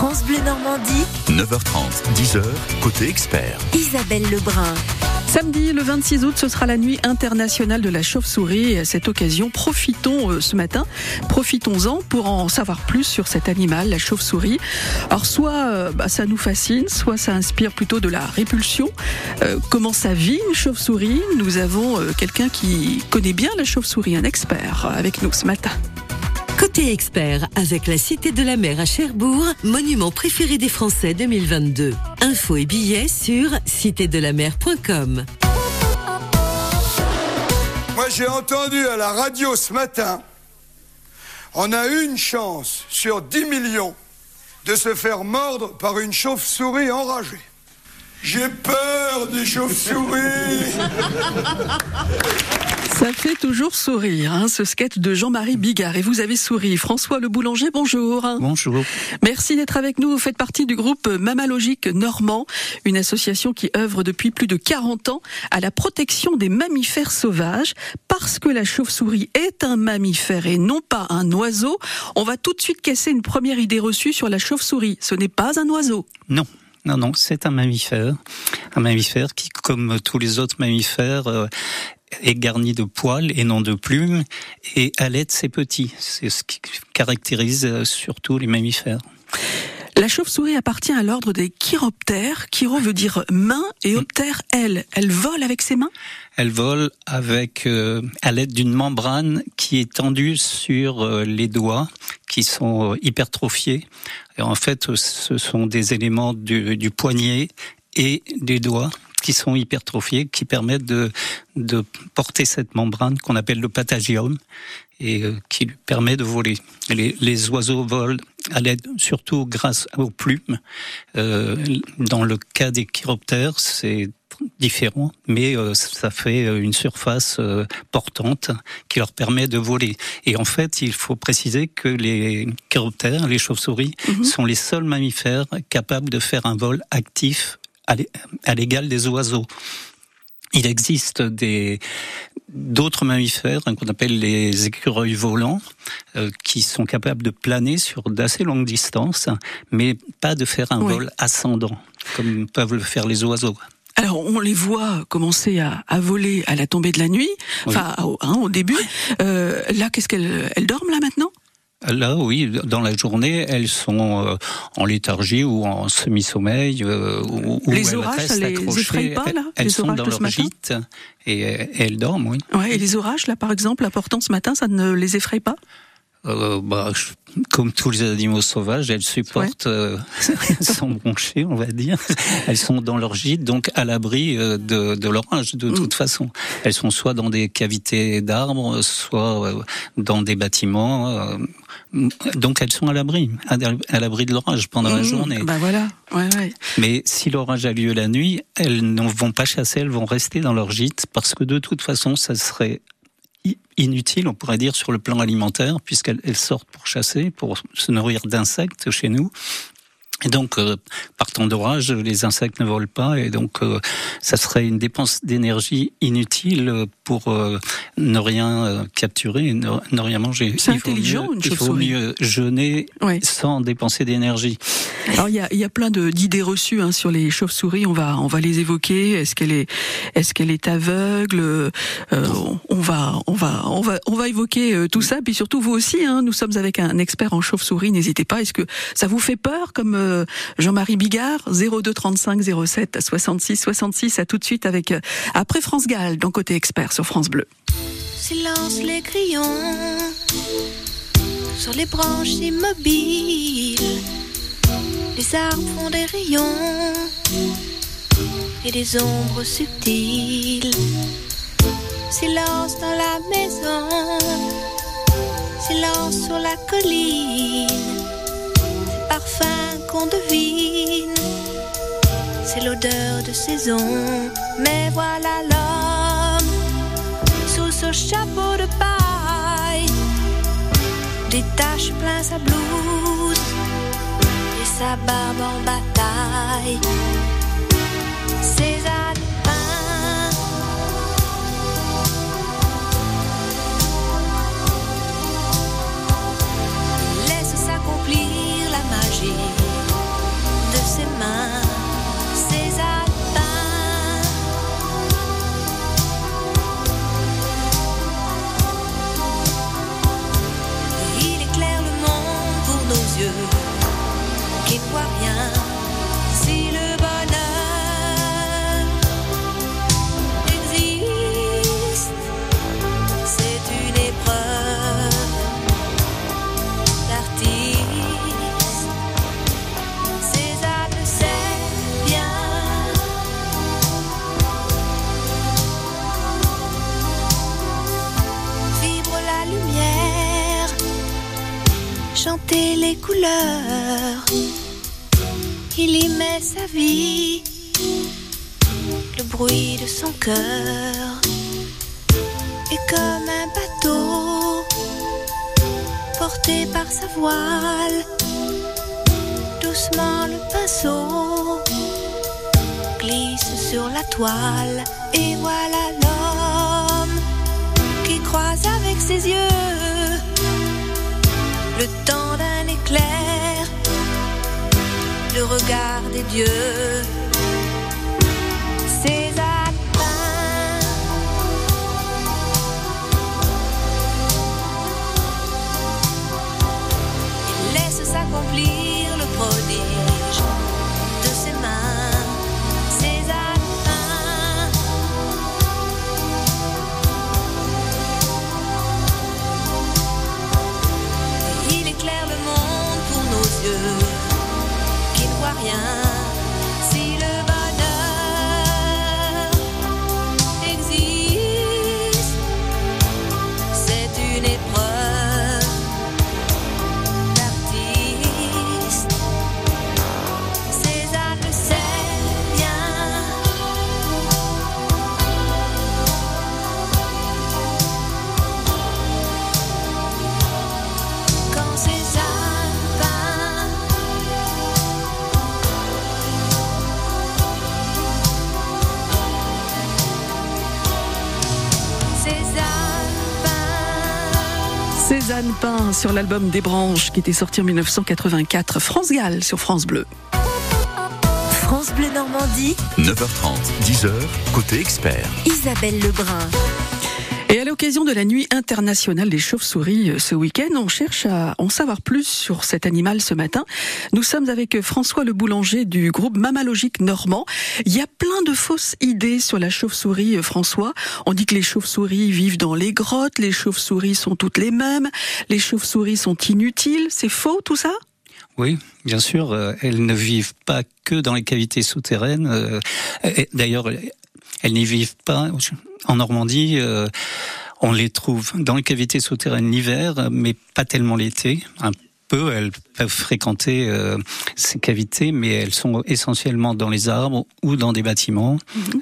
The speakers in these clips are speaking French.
France Bleu Normandie, 9h30, 10h, côté expert. Isabelle Lebrun. Samedi, le 26 août, ce sera la nuit internationale de la chauve-souris. Et à cette occasion, profitons euh, ce matin, profitons-en pour en savoir plus sur cet animal, la chauve-souris. Alors, soit euh, bah, ça nous fascine, soit ça inspire plutôt de la répulsion. Euh, comment ça vit une chauve-souris? Nous avons euh, quelqu'un qui connaît bien la chauve-souris, un expert, avec nous ce matin. Côté expert, avec la Cité de la Mer à Cherbourg, monument préféré des Français 2022. Infos et billets sur citédelamer.com. Moi, j'ai entendu à la radio ce matin, on a une chance sur 10 millions de se faire mordre par une chauve-souris enragée. J'ai peur des chauves-souris. Ça fait toujours sourire, hein, ce sketch de Jean-Marie Bigard. Et vous avez souri. François Le Boulanger, bonjour. Bonjour. Merci d'être avec nous. Vous faites partie du groupe Mammalogique Normand, une association qui œuvre depuis plus de 40 ans à la protection des mammifères sauvages. Parce que la chauve-souris est un mammifère et non pas un oiseau, on va tout de suite casser une première idée reçue sur la chauve-souris. Ce n'est pas un oiseau. Non. Non, non, c'est un mammifère. Un mammifère qui, comme tous les autres mammifères, euh, est garni de poils et non de plumes et allait ses petits. C'est ce qui caractérise euh, surtout les mammifères. La chauve-souris appartient à l'ordre des chiroptères. Chiro veut dire main et optère elle. Elle vole avec ses mains? Elle vole avec euh, à l'aide d'une membrane qui est tendue sur euh, les doigts, qui sont euh, hypertrophiés. Et en fait, ce sont des éléments du, du poignet et des doigts qui sont hypertrophiés, qui permettent de, de porter cette membrane qu'on appelle le patagium et euh, qui lui permet de voler. Les, les oiseaux volent à l'aide, surtout grâce aux plumes. Euh, dans le cas des chiroptères, c'est différent, mais euh, ça fait une surface euh, portante qui leur permet de voler. Et en fait, il faut préciser que les chiroptères, les chauves-souris, Mhm. sont les seuls mammifères capables de faire un vol actif à l'é- à l'égal des oiseaux. Il existe des d'autres mammifères hein, qu'on appelle les écureuils volants euh, qui sont capables de planer sur d'assez longues distances, mais pas de faire un Oui. vol ascendant comme peuvent le faire les oiseaux. Alors, on les voit commencer à, à voler à la tombée de la nuit, enfin au, hein, au début. Euh, là, qu'est-ce qu'elles elles dorment là maintenant? Là, oui, dans la journée, elles sont euh, en léthargie ou en semi-sommeil. euh, ou, ou Les elles orages, ça les effraie pas, là, Elles les sont dans leur gîte et, et elles dorment, oui. Ouais, et les orages, là, par exemple, apportant ce matin, ça ne les effraie pas? Euh, bah, je- comme tous les animaux sauvages, elles supportent, euh, sans broncher, on va dire. Elles sont dans leur gîte, donc à l'abri euh, de, de l'orage, de toute façon. Elles sont soit dans des cavités d'arbres, soit euh, dans des bâtiments. Donc elles sont à l'abri, à l'abri de l'orage pendant la Mmh, journée. Bah voilà, ouais, ouais. Mais si l'orage a lieu la nuit, elles ne vont pas chasser, elles vont rester dans leur gîte parce que de toute façon, ça serait inutile, on pourrait dire, sur le plan alimentaire, puisqu'elles elles sortent pour chasser, pour se nourrir d'insectes chez nous. Et donc, euh, par temps d'orage, les insectes ne volent pas, et donc euh, ça serait une dépense d'énergie inutile pour euh, ne rien euh, capturer, ne, ne rien manger. C'est intelligent, mieux- une Il faut mieux jeûner Ouais. sans dépenser d'énergie. Alors il y a, y a plein de- d'idées reçues hein, sur les chauves-souris. On va on va les évoquer. Est-ce qu'elle est est-ce qu'elle est aveugle? Euh, on- On va on va on va on va évoquer euh, tout ça. Puis surtout vous aussi. Hein, nous sommes avec un expert en chauve-souris. N'hésitez pas. Est-ce que ça vous fait peur comme euh, Jean-Marie Bigard 02 35 07 66 66. À tout de suite avec euh, après France Gall dans côté expert sur France Bleu. Silence les crayons sur les branches immobiles. Les arbres font des rayons et des ombres subtiles. Silence dans la maison, silence sur la colline. Parfum qu'on devine, c'est l'odeur de saison. Mais voilà l'homme sous ce chapeau de paille. Des taches plein sa blouse et sa barbe en bataille. Cœur. Et comme un bateau porté par sa voile, doucement le pinceau glisse sur la toile. Et voilà l'homme qui croise avec ses yeux le temps d'un éclair, le regard des dieux. Laisse Sur l'album Des Branches qui était sorti en 1984. France Gall sur France Bleu. France Bleu Normandie, 9h30, 10h, côté expert. Isabelle Lebrun. Et à l'occasion de la nuit internationale des chauves-souris euh, ce week-end, on cherche à en savoir plus sur cet animal ce matin. Nous sommes avec euh, François le boulanger du groupe Mammalogique Normand. Il y a plein de fausses idées sur la chauve-souris, euh, François. On dit que les chauves-souris vivent dans les grottes, les chauves-souris sont toutes les mêmes, les chauves-souris sont inutiles. C'est faux tout ça? Oui, bien sûr, elles ne vivent pas que dans les cavités souterraines. D'ailleurs, elles n'y vivent pas en Normandie. euh, On les trouve dans les cavités souterraines l'hiver, mais pas tellement l'été. Un peu, elles peuvent fréquenter euh, ces cavités, mais elles sont essentiellement dans les arbres ou dans des bâtiments,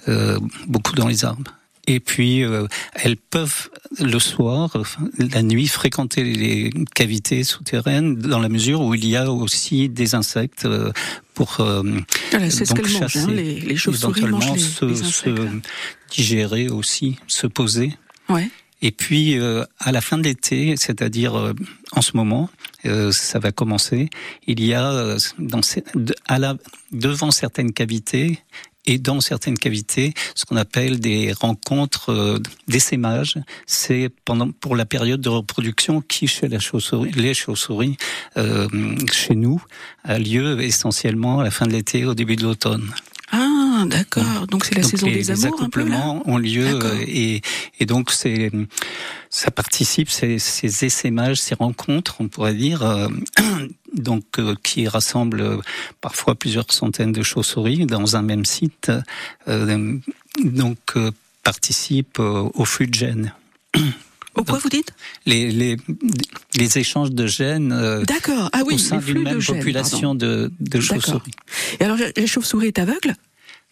euh, beaucoup dans les arbres. Et puis, euh, elles peuvent le soir, la nuit, fréquenter les cavités souterraines dans la mesure où il y a aussi des insectes euh, pour euh, Voilà, c'est ce donc qu'elles mangent. hein, chasser, Les, les chauves-souris se, les, se insectes. digérer aussi, se poser. Ouais. Et puis euh, à la fin de l'été, c'est-à-dire euh, en ce moment, euh, ça va commencer. Il y a euh, dans ces- de- à la, devant certaines cavités et dans certaines cavités, ce qu'on appelle des rencontres euh, d'essaimage. C'est pendant pour la période de reproduction qui chez la chauve-souris, les chauves-souris, euh, chez nous, a lieu essentiellement à la fin de l'été, au début de l'automne. Ah, d'accord. Donc c'est la Donc saison les, des les amours un peu là. accouplements ont lieu euh, et, et donc c'est ça participe ces, ces essaimages, ces rencontres, on pourrait dire, euh, donc euh, qui rassemblent parfois plusieurs centaines de chauves-souris dans un même site, euh, donc participent au flux de gènes. Au quoi vous dites? Les, les, les échanges de gènes euh, D'accord. Ah oui, au sein d'une de même gènes, population de, de chauves-souris. Et alors, la chauve-souris est aveugle?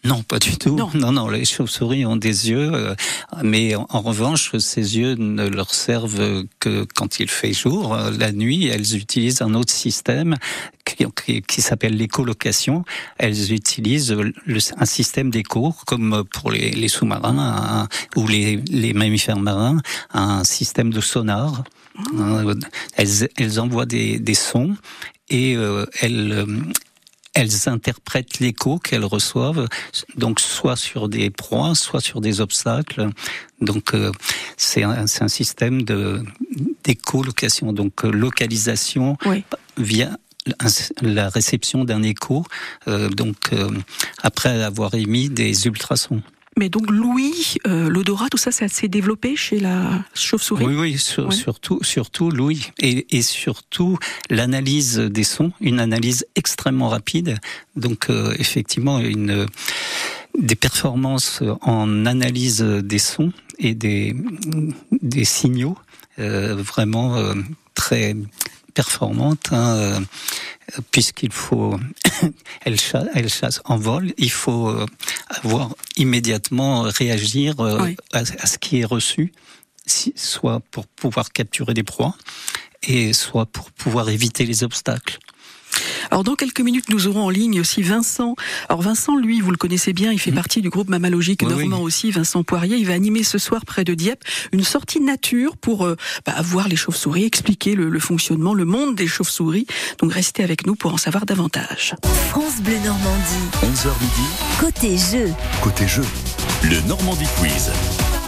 Non, pas du tout. Non. Non, non, les chauves-souris ont des yeux, euh, mais en, en revanche, ces yeux ne leur servent que quand il fait jour. La nuit, elles utilisent un autre système qui, qui- qui s'appelle l'écholocation. Elles utilisent le- un système d'écho, comme pour les, les sous-marins ou les, les mammifères marins, un système de sonar. Euh, Elles, elles envoient des, des sons et euh, elles, elles interprètent l'écho qu'elles reçoivent, donc soit sur des proies, soit sur des obstacles. Donc euh, c'est un, un système de d'écholocation, donc euh, localisation Oui. via la réception d'un écho, euh, donc euh, après avoir émis des ultrasons. Mais donc l'ouïe, euh, l'odorat, tout ça, ça s'est développé chez la chauve-souris? Oui, oui, sur- Ouais. surtout, surtout l'ouïe et, et surtout l'analyse des sons, une analyse extrêmement rapide. Donc euh, effectivement, une des performances en analyse des sons et des des signaux euh, vraiment très performantes. hein, euh, puisqu'il faut, elle chasse, elle chasse en vol, il faut euh, avoir immédiatement réagir euh, Oui. à, à ce qui est reçu, si- soit pour pouvoir capturer des proies et soit pour pouvoir éviter les obstacles. Alors dans quelques minutes, nous aurons en ligne aussi Vincent. Alors Vincent, lui, vous le connaissez bien, il fait partie du groupe Mammalogique Oui, normand oui. aussi. Vincent Poirier, il va animer ce soir près de Dieppe une sortie nature pour euh, bah, voir les chauves-souris, expliquer le, le fonctionnement, le monde des chauves-souris. Donc restez avec nous pour en savoir davantage. France Bleu Normandie. 11h midi, Côté jeu. côté jeu. Le Normandie Quiz.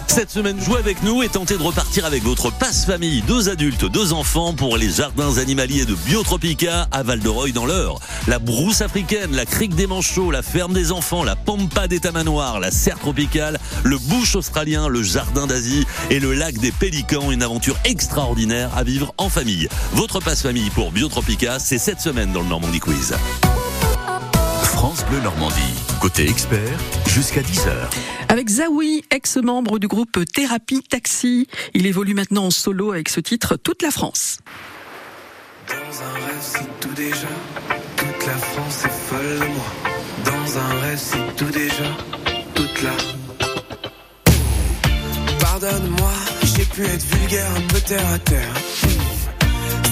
Cette semaine, jouez avec nous et tentez de repartir avec votre passe-famille, deux adultes, deux enfants pour les jardins animaliers de Biotropica à Val-de-Reuil dans l'Eure. La brousse africaine, la crique des manchots, la ferme des enfants, la pampa des tamanoirs, la serre tropicale, le bush australien, le jardin d'Asie et le lac des pélicans. Une aventure extraordinaire à vivre en famille. Votre passe-famille pour Biotropica, c'est cette semaine dans le Normandie Quiz. France Bleu Normandie. Côté expert, jusqu'à 10h. Avec Zawi, ex-membre du groupe Thérapie Taxi, il évolue maintenant en solo avec ce titre Toute la France. Dans un rêve, c'est tout déjà. Toute la France est folle de moi. Dans un rêve, c'est tout déjà. Toute la. Pardonne-moi, j'ai pu être vulgaire, un peu terre à terre.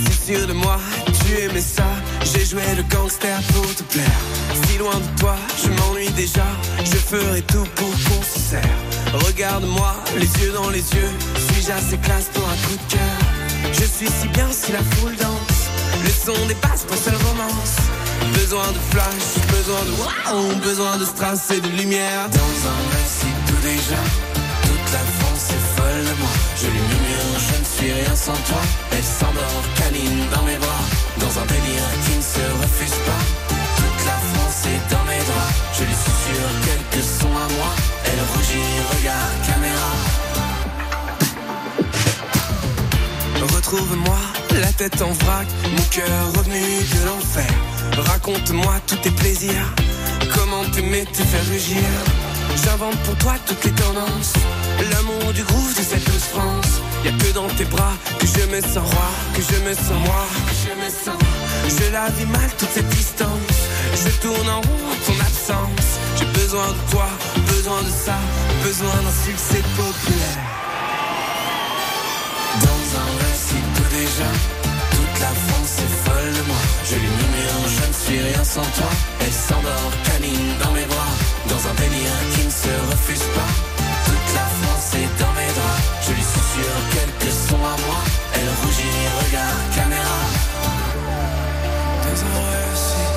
Si sûr de moi, tu aimais ça. J'ai joué le gangster pour te plaire. Si loin de toi, je m'ennuie déjà. Je ferai tout pour qu'on se serre. Regarde-moi, les yeux dans les yeux. Suis-je assez classe pour un coup de cœur? Je suis si bien si la foule danse. Le son dépasse ma seule romance. Besoin de flash, besoin de wow, besoin de strass et de lumière. Dans un récit tout déjà, toute la France est folle de moi. Je lui murmure, je ne suis rien sans toi. Elle s'endort, câline dans mes bras. Dans un délire qui ne se refuse pas. Toute la France est dans mes draps. Je lui susurre quelques sons à moi. Elle rougit, regarde caméra. Retrouve-moi, la tête en vrac, mon cœur revenu de l'enfer. Raconte-moi tous tes plaisirs, comment t'aimer te faire rugir. J'invente pour toi toutes les tendances, l'amour du groove de cette douce France. Y'a que dans tes bras que je me sens roi, que je me sens moi, je la vis mal toute cette distance, je tourne en rond ton absence. J'ai besoin de toi, besoin de ça, besoin d'un succès populaire. Dans un récit tout déjà, toute la France est folle de moi. Je lui murmure, je ne suis rien sans toi. Elle s'endort, câline dans mes bras, dans un délire qui ne se refuse pas. Toute la France est dans mes draps. Je lui susurre quelques sons à moi. Elle rougit, regarde caméra. Dans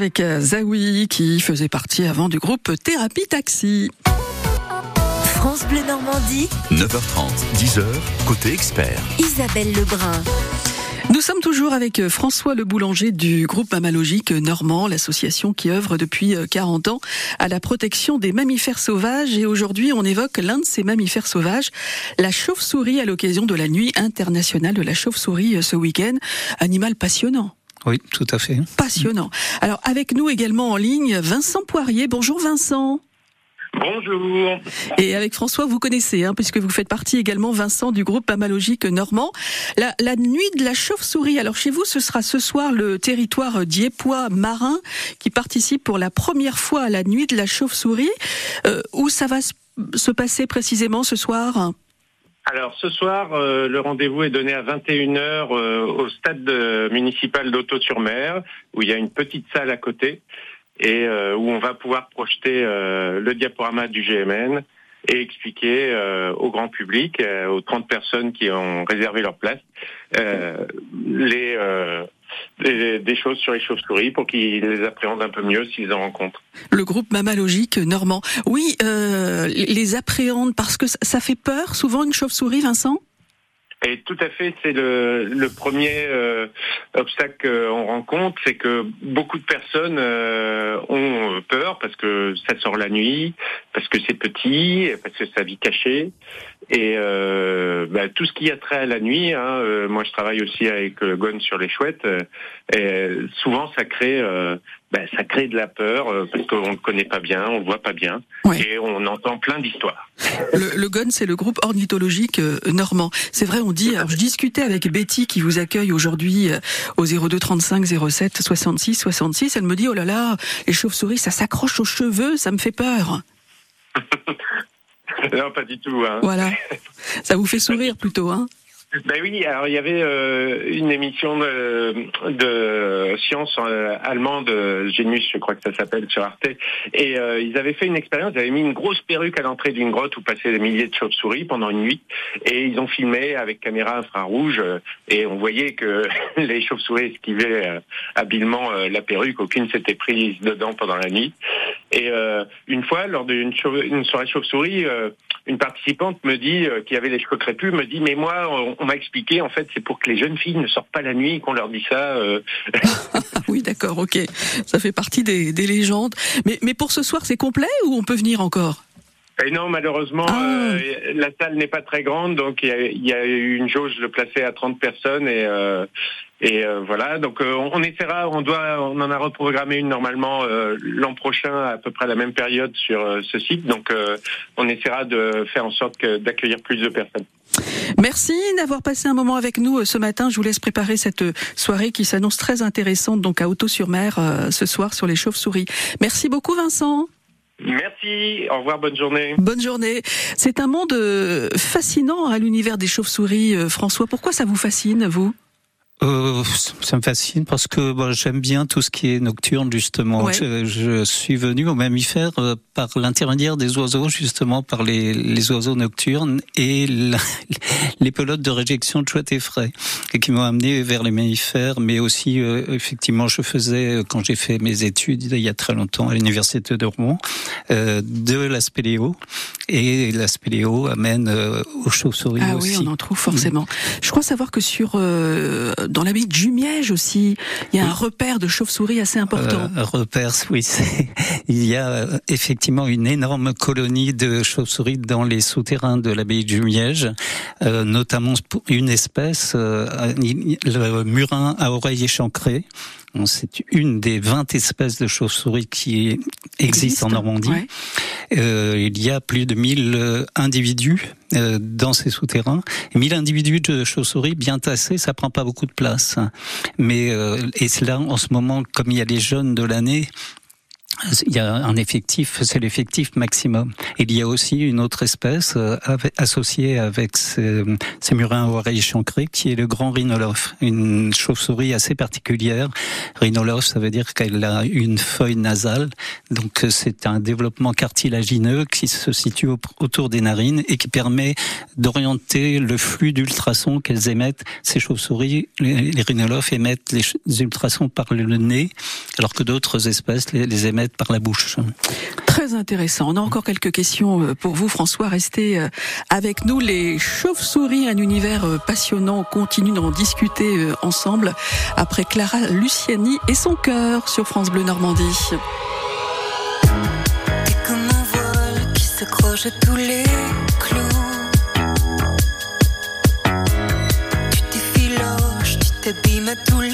avec euh, Zawi qui faisait partie avant du groupe Thérapie Taxi. France Bleu Normandie. 9h30, 10h, côté expert. Isabelle Lebrun. Nous sommes toujours avec euh, François Le Boulanger du groupe Mammalogique Normand, l'association qui œuvre depuis euh, 40 ans à la protection des mammifères sauvages. Et aujourd'hui, on évoque l'un de ces mammifères sauvages, la chauve-souris, à l'occasion de la nuit internationale de la chauve-souris euh, ce week-end. Animal passionnant. Oui, tout à fait. Passionnant. Alors, avec nous également en ligne, Vincent Poirier. Bonjour Vincent. Bonjour. Et avec François, vous connaissez, hein, puisque vous faites partie également, Vincent, du groupe Mamalogique Normand. La, la nuit de la chauve-souris. Alors chez vous, ce sera ce soir le territoire diepois marin qui participe pour la première fois à la nuit de la chauve-souris. Euh, où ça va se- se passer précisément ce soir? Alors ce soir, euh, le rendez-vous est donné à 21h euh, au stade euh, municipal d'Auto-sur-Mer, où il y a une petite salle à côté et euh, où on va pouvoir projeter le diaporama du GMN et expliquer euh, au grand public, euh, aux 30 personnes qui ont réservé leur place, euh, les, euh, les- des choses sur les chauves-souris pour qu'ils les appréhendent un peu mieux s'ils en rencontrent. Le groupe Mamalogique Normand. Oui, euh, les appréhende parce que ça fait peur souvent une chauve-souris, Vincent? Et tout à fait, c'est le, le premier euh, obstacle qu'on rencontre, c'est que beaucoup de personnes euh, ont peur parce que ça sort la nuit, parce que c'est petit, parce que ça vit caché. Et euh, bah, tout ce qui a trait à la nuit, hein, euh, moi je travaille aussi avec euh, Gone sur les chouettes, euh, et souvent ça crée, bah, ça crée de la peur euh, parce qu'on ne le connaît pas bien, on le voit pas bien, et on entend plein d'histoires. Le, le GON, c'est le groupe ornithologique euh, normand. C'est vrai, on dit. Alors, je discutais avec Betty qui vous accueille aujourd'hui euh, au 02 35 07 66 66. Elle me dit oh là là, les chauves-souris, ça s'accroche aux cheveux, ça me fait peur. non, pas du tout. Hein. Voilà, ça vous fait sourire plutôt, hein Ben oui, alors il y avait euh, une émission de, de science euh, allemande, euh, Genius, je crois que ça s'appelle, sur Arte, et euh, ils avaient fait une expérience, ils avaient mis une grosse perruque à l'entrée d'une grotte où passaient des milliers de chauves-souris pendant une nuit, et ils ont filmé avec caméra infrarouge, euh, et on voyait que les chauves-souris esquivaient euh, habilement la perruque, aucune s'était prise dedans pendant la nuit. Et une fois, lors d'une une soirée chauve-souris, une participante me dit, qui avait les cheveux crépus, me dit, mais moi, on m'a expliqué, en fait, c'est pour que les jeunes filles ne sortent pas la nuit, qu'on leur dit ça. euh. Oui, d'accord, ok. Ça fait partie des, des légendes. Mais, mais pour ce soir, c'est complet ou on peut venir encore? Et non, malheureusement, euh, la salle n'est pas très grande, donc il y a, il y a eu une jauge de placer à 30 personnes et euh, et euh, voilà. Donc euh, on, on essaiera, on doit, on en a reprogrammé une normalement euh, l'an prochain à peu près à la même période sur euh, ce site. Donc euh, on essaiera de faire en sorte d'accueillir plus de personnes. Merci d'avoir passé un moment avec nous euh, ce matin. Je vous laisse préparer cette soirée qui s'annonce très intéressante donc à Auto-sur-Mer euh, ce soir sur les chauves-souris. Merci beaucoup Vincent. Merci, au revoir, bonne journée. Bonne journée. C'est un monde fascinant à l'univers des chauves-souris. François, pourquoi ça vous fascine, vous? Euh, ça me fascine parce que bon, j'aime bien tout ce qui est nocturne justement. Ouais. Je, je suis venu aux mammifères euh, par l'intermédiaire des oiseaux justement par les, les oiseaux nocturnes et la- les pelotes de réjection de chouettes et frais et qui m'ont amené vers les mammifères. Mais aussi euh, effectivement, je faisais euh, quand j'ai fait mes études il y a très longtemps à l'université de Rouen de la spéléo et la spéléo amène aux chauves-souris Ah aussi. oui, on en trouve forcément. Je crois savoir que sur euh, dans la baie de Jumièges aussi, il y a un repère de chauves-souris assez important. Euh, repère, oui, il y a euh, effectivement une énorme colonie de chauves-souris dans les souterrains de l'abbaye du Miège, euh, notamment une espèce, euh, le murin à oreilles échancrées. C'est une des 20 espèces de chauves-souris qui existent en Normandie. ouais. Euh, il y a plus de 1000 euh, individus euh, dans ces souterrains. Et 1000 individus de chauves-souris bien tassés, ça prend pas beaucoup de place. Mais euh, et là en ce moment, comme il y a les jeunes de l'année. Il y a un effectif, c'est l'effectif maximum. Il y a aussi une autre espèce euh, associée avec ces, ces murins à oreilles échancrées, qui est le grand rhinolophe, une chauve-souris assez particulière. Rhinolophe, ça veut dire qu'elle a une feuille nasale, donc euh, c'est un développement cartilagineux qui se situe au- autour des narines et qui permet d'orienter le flux d'ultrasons qu'elles émettent. Ces chauves-souris, les, rhinolophes émettent les, ultrasons par le nez, alors que d'autres espèces les, les par la bouche. Très intéressant. On a encore quelques questions euh, pour vous, François. Restez euh, avec nous. Les chauves-souris, un univers euh, passionnant. On continue d'en discuter ensemble après Clara Luciani et son cœur sur France Bleu Normandie. T'es comme un voile qui s'accroche à tous les clous. Tu t'effiloches, tu t'abîmes à tous les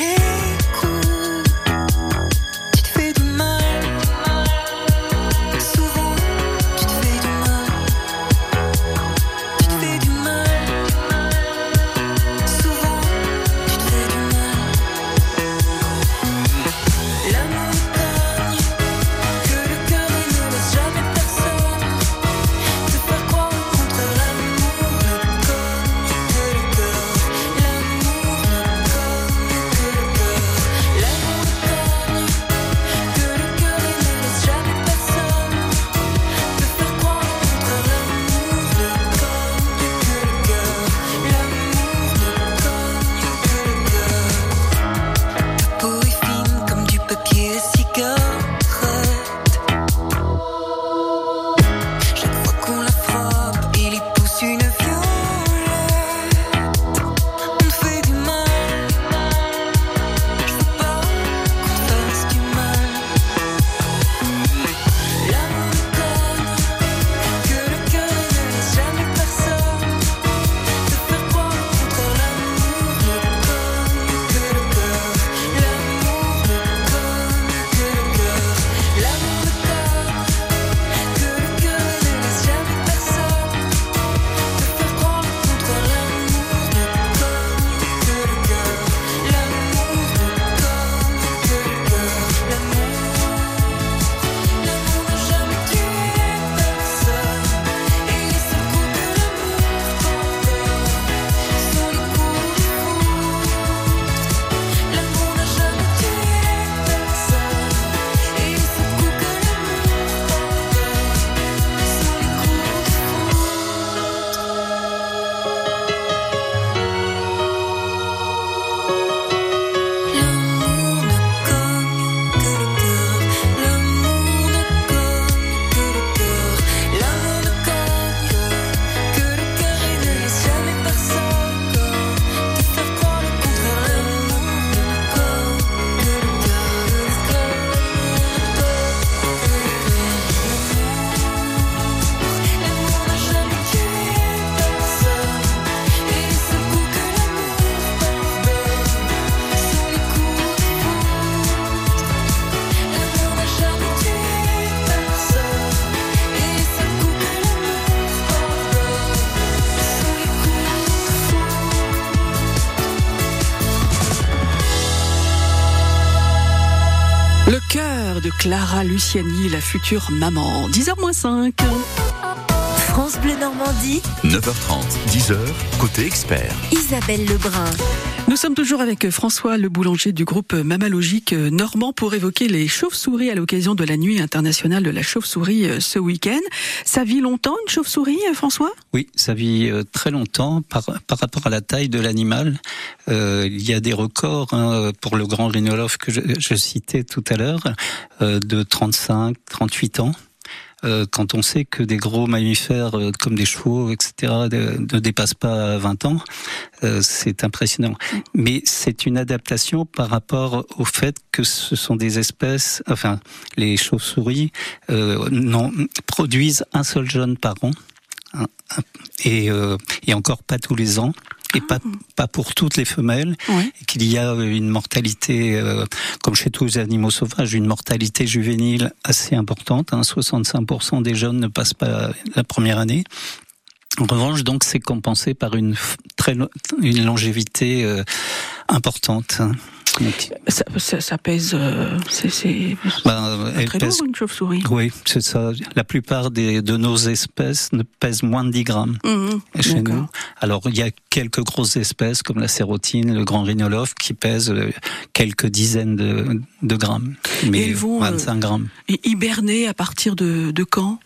Clara Luciani, la future maman. 10h-5. France Bleu Normandie, 9h30, 10h, côté expert. Isabelle Lebrun. Nous sommes toujours avec François le boulanger du groupe Mammalogique Normand pour évoquer les chauves-souris à l'occasion de la nuit internationale de la chauve-souris euh, ce week-end. Ça vit longtemps une chauve-souris, euh, François? Oui, ça vit euh, très longtemps par, rapport à la taille de l'animal. Il y a des records hein, pour le grand rhinolophe que je, citais tout à l'heure, de 35, 38 ans. Euh, quand on sait que des gros mammifères euh, comme des chevaux, etc., ne, dépassent pas 20 ans, euh, c'est impressionnant. Mais c'est une adaptation par rapport au fait que ce sont des espèces, enfin, les chauves-souris euh, non, produisent un seul jeune par an, hein, et, euh, et encore pas tous les ans. Et pas, pas pour toutes les femelles, et qu'il y a une mortalité, euh, comme chez tous les animaux sauvages, une mortalité juvénile assez importante. Hein, 65% des jeunes ne passent pas la première année. En revanche, donc, c'est compensé par une très une longévité euh, importante. Ça, ça, ça pèse, euh, c'est ben, très pèse- lourd une chauve-souris. oui, c'est ça. La plupart des, de nos espèces ne pèsent moins de 10 grammes Mhm, chez nous. Alors, il y a quelques grosses espèces comme la sérotine, le grand rhinolophe, qui pèsent euh, quelques dizaines de, de grammes, mais vont, euh, 25 grammes. Et hiberner à partir de, de quand?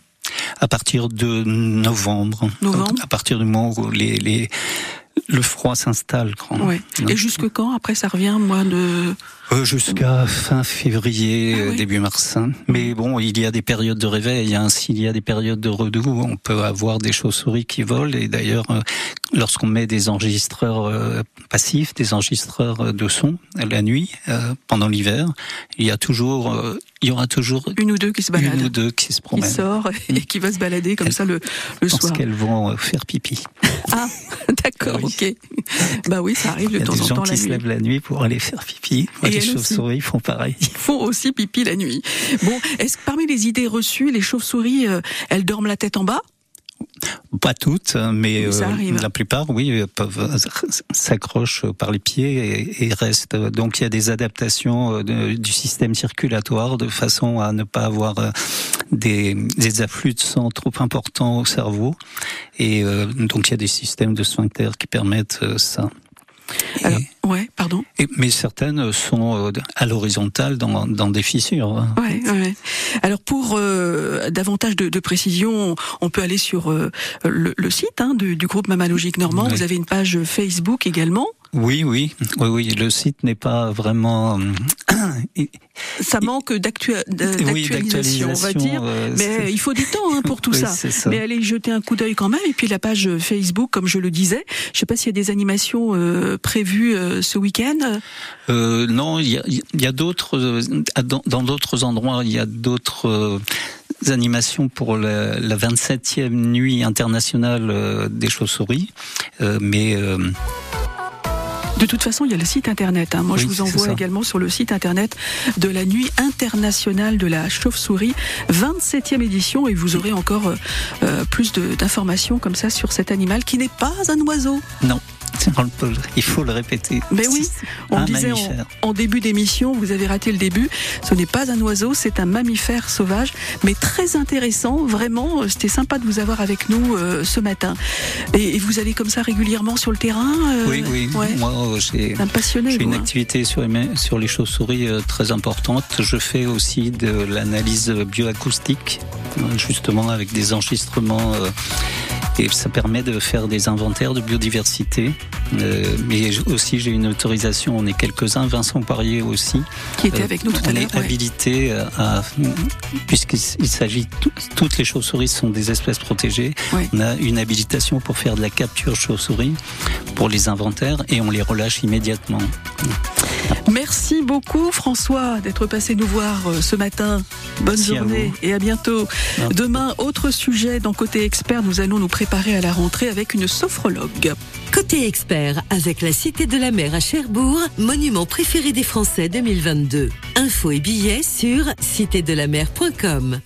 À partir de novembre, Novembre. à partir du moment où les, les, le froid s'installe. ouais. Non. Et jusque quand Après, ça revient, moi, de... Euh, Jusqu'à fin février, Ah oui. début mars. hein. Mais bon, il y a des périodes de réveil, hein. s'il y a des périodes de redoux, on peut avoir des chauves-souris qui volent. Et d'ailleurs, euh, lorsqu'on met des enregistreurs euh, passifs, des enregistreurs de son la nuit, euh, pendant l'hiver, il y a toujours, euh, il y aura toujours Une ou deux qui se baladent, une ou deux qui se qui promènent. sort et qui va se balader comme ça le, le Je pense soir. qu'elles vont faire pipi. Ah, d'accord, oui. ok. Bah oui, ça arrive Il de y a temps des en gens temps qui la se lèvent la nuit pour aller faire pipi. Moi, Et les chauves-souris font pareil. Ils font aussi pipi la nuit. Bon, est-ce que parmi les idées reçues, les chauves-souris, euh, elles dorment la tête en bas? Pas toutes, mais Oui, euh, la plupart, oui, euh, peuvent s'accrochent par les pieds et, et restent. Donc il y a des adaptations de- du système circulatoire de façon à ne pas avoir des, des afflux de sang trop importants au cerveau. Et euh, donc il y a des systèmes de sphincter qui permettent ça. Alors, ouais, pardon. et- mais certaines sont euh, à l'horizontale dans, dans des fissures. Ouais, ouais. Alors pour euh, davantage de, de précision, on peut aller sur euh, le, le site hein, du, du groupe Mammalogique Normand. Vous avez une page Facebook également. Oui, oui, oui, oui. Le site n'est pas vraiment. euh, Ça manque d'actu- de- Oui, d'actualisation, on va dire. euh, Mais il faut du temps hein, pour tout Oui, ça. ça. Mais allez jeter un coup d'œil quand même. Et puis la page Facebook, comme je le disais, je sais pas s'il y a des animations euh, prévues euh, ce week-end. Euh, non, il y a, a d'autres dans d'autres endroits, il y a d'autres animations pour la, la 27e nuit internationale euh, des chauves-souris, Euh, mais euh, De toute façon, il y a le site internet. hein. Moi, je vous envoie également sur le site internet de la Nuit internationale de la chauve-souris, 27e édition, et vous aurez encore euh, euh, plus d'informations comme ça sur cet animal qui n'est pas un oiseau. non, il faut le répéter. Mais oui, on un disait en, en début d'émission, vous avez raté le début. Ce n'est pas un oiseau, c'est un mammifère sauvage, mais très intéressant. Vraiment, euh, c'était sympa de vous avoir avec nous euh, ce matin. Et, et vous allez comme ça régulièrement sur le terrain euh, Oui, oui. ouais. Moi, j'ai C'est un passionné. J'ai vous, une hein. activité sur les, sur les chauves-souris euh, très importante. Je fais aussi de l'analyse bioacoustique, justement avec des enregistrements. Et ça permet de faire des inventaires de biodiversité. Euh, mais aussi, j'ai une autorisation, on est quelques-uns, Vincent Poirier aussi. qui était Euh, avec nous tout on à l'heure. est ouais. habilité à, puisqu'il s'agit, tout- toutes les chauves-souris sont des espèces protégées. Ouais. On a une habilitation pour faire de la capture chauve-souris pour les inventaires et on les relâche immédiatement. Merci beaucoup François d'être passé nous voir euh, ce matin. Bonne Merci journée et à bientôt. Demain, autre sujet dans Côté Expert, nous allons nous préparer à la rentrée avec une sophrologue. Côté expert, avec la Cité de la Mer à Cherbourg, monument préféré des Français 2022. Infos et billets sur citédelamer.com.